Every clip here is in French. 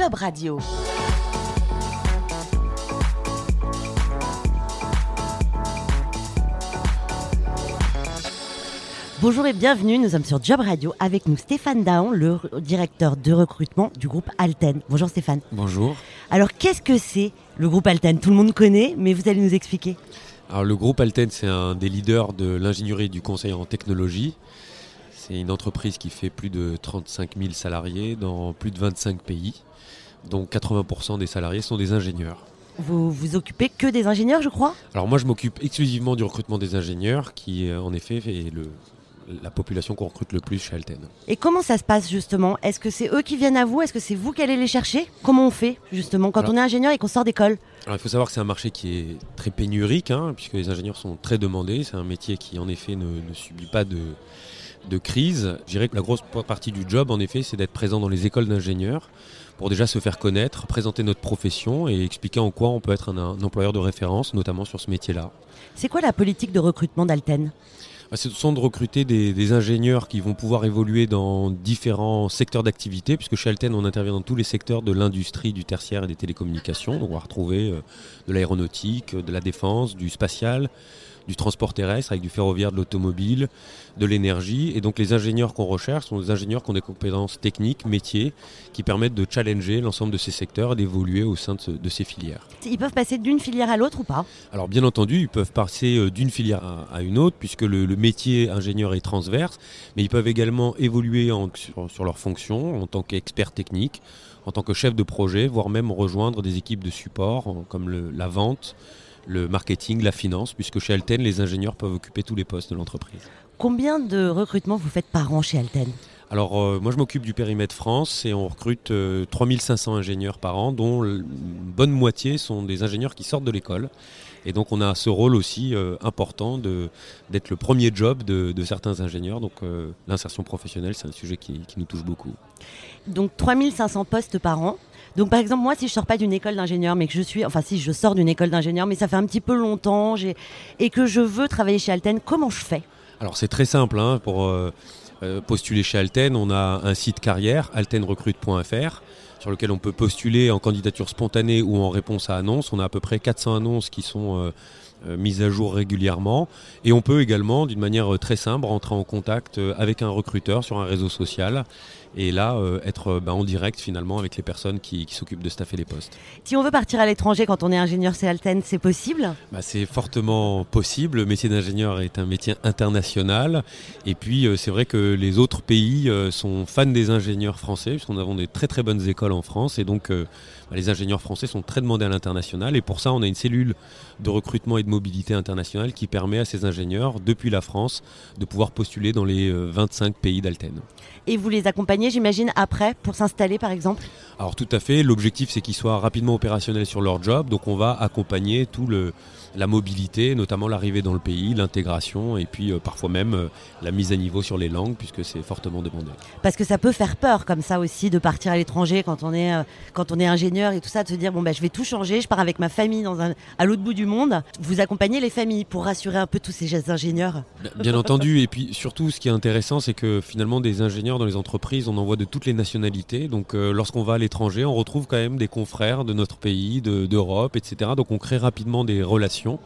Job Radio. Bonjour et bienvenue, nous sommes sur Job Radio avec nous Stéphane Daon, le directeur de recrutement du groupe Alten. Bonjour Stéphane. Bonjour. Alors qu'est-ce que c'est le groupe Alten? Tout le monde connaît, mais vous allez nous expliquer. Alors le groupe Alten, c'est un des leaders de l'ingénierie et du conseil en technologie. C'est une entreprise qui fait plus de 35 000 salariés dans plus de 25 pays, dont 80% des salariés sont des ingénieurs. Vous vous occupez que des ingénieurs, je crois? Alors moi, je m'occupe exclusivement du recrutement des ingénieurs, qui euh, en effet est le, la population qu'on recrute le plus chez Alten. Et comment ça se passe justement? Est-ce que c'est eux qui viennent à vous? Est-ce que c'est vous qui allez les chercher? Comment on fait justement quand Alors- on est ingénieur et qu'on sort d'école? Alors il faut savoir que c'est un marché qui est très pénurique, hein, puisque les ingénieurs sont très demandés. C'est un métier qui en effet ne, ne subit pas de, de crise. Je dirais que la grosse partie du job, en effet, c'est d'être présent dans les écoles d'ingénieurs pour déjà se faire connaître, présenter notre profession et expliquer en quoi on peut être un, un employeur de référence, notamment sur ce métier-là. C'est quoi la politique de recrutement d'Alten? Ce sont de recruter des, des ingénieurs qui vont pouvoir évoluer dans différents secteurs d'activité, puisque chez Alten, on intervient dans tous les secteurs de l'industrie, du tertiaire et des télécommunications. Donc on va retrouver euh, de l'aéronautique, euh, de la défense, du spatial, du transport terrestre avec du ferroviaire, de l'automobile, de l'énergie. Et donc les ingénieurs qu'on recherche sont des ingénieurs qui ont des compétences techniques, métiers, qui permettent de challenger l'ensemble de ces secteurs et d'évoluer au sein de, ce- de ces filières. Ils peuvent passer d'une filière à l'autre ou pas? Alors bien entendu, ils peuvent passer euh, d'une filière à, à une autre, puisque le, le métier ingénieur est transverse, mais ils peuvent également évoluer en- sur, sur leur fonction en tant qu'expert technique, en tant que chef de projet, voire même rejoindre des équipes de support, comme le- la vente, le marketing, la finance, puisque chez Alten, les ingénieurs peuvent occuper tous les postes de l'entreprise. Combien de recrutements vous faites par an chez Alten Alors euh, moi je m'occupe du périmètre France et on recrute euh, 3500 ingénieurs par an dont une bonne moitié sont des ingénieurs qui sortent de l'école. Et donc on a ce rôle aussi euh, important d'être le premier job de, de certains ingénieurs. Donc euh, l'insertion professionnelle c'est un sujet qui, qui nous touche beaucoup. Donc 3500 postes par an. Donc par exemple, moi, si je sors pas d'une école d'ingénieur, mais que je suis, enfin si je sors d'une école d'ingénieur, mais ça fait un petit peu longtemps, et que je veux travailler chez Alten, comment je fais? Alors c'est très simple hein, pour euh, euh, postuler chez Alten. On a un site carrière, altenrecrute.fr, sur lequel on peut postuler en candidature spontanée ou en réponse à annonces. On a à peu près 400 annonces qui sont euh, mises à jour régulièrement. Et on peut également, d'une manière très simple, rentrer en contact avec un recruteur sur un réseau social. Et là, euh, être euh, ben, en direct finalement avec les personnes qui, qui s'occupent de staffer les postes. Si on veut partir à l'étranger quand on est ingénieur chez Alten, c'est possible? Bah, c'est fortement possible. Le métier d'ingénieur est un métier international. Et puis, euh, c'est vrai que les autres pays euh, sont fans des ingénieurs français, puisqu'on avons des très très bonnes écoles en France. Et donc, bah, les ingénieurs français sont très demandés à l'international. Et pour ça, on a une cellule de recrutement et de mobilité internationale qui permet à ces ingénieurs, depuis la France, de pouvoir postuler dans les euh, 25 pays d'Alten. Et vous les accompagnez, j'imagine, après pour s'installer, par exemple Alors tout à fait, l'objectif c'est qu'ils soient rapidement opérationnels sur leur job, donc on va accompagner tout le la mobilité, notamment l'arrivée dans le pays, l'intégration et puis euh, parfois même euh, la mise à niveau sur les langues puisque c'est fortement demandé. Parce que ça peut faire peur, comme ça aussi, de partir à l'étranger quand on est euh, quand on est ingénieur et tout ça, de se dire bon bah je vais tout changer, je pars avec ma famille dans un à l'autre bout du monde. Vous accompagnez les familles pour rassurer un peu tous ces ingénieurs? Bien- Bien entendu, et puis surtout ce qui est intéressant c'est que finalement des ingénieurs dans les entreprises, on en voit de toutes les nationalités, donc euh, lorsqu'on va à l'étranger, on retrouve quand même des confrères de notre pays, de- d'Europe, etc. Donc on crée rapidement des relations,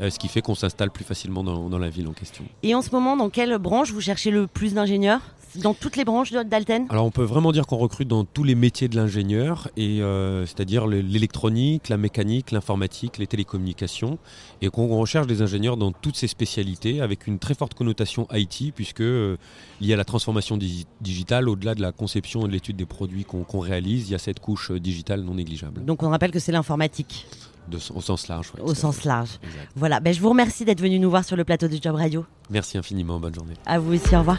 euh, ce qui fait qu'on s'installe plus facilement dans la ville en question. Et en ce moment, dans quelle branche vous cherchez le plus d'ingénieurs? Dans toutes les branches d'Alten? Alors on peut vraiment dire qu'on recrute dans tous les métiers de l'ingénieur, et euh, c'est-à-dire le- l'électronique, la mécanique, l'informatique, les télécommunications, et qu'on recherche des ingénieurs dans toutes ces spécialités, avec une très forte connotation IT, puisque euh, lié à la transformation digi- digitale, au-delà de la conception et de l'étude des produits qu'on réalise, il y a cette couche euh, digitale non négligeable, Donc on rappelle que c'est l'informatique de- au sens large. ouais, au sens fait. large. Exact. Voilà, ben, je vous remercie d'être venu nous voir sur le plateau de Job Radio. Merci infiniment, bonne journée. À vous aussi, au revoir.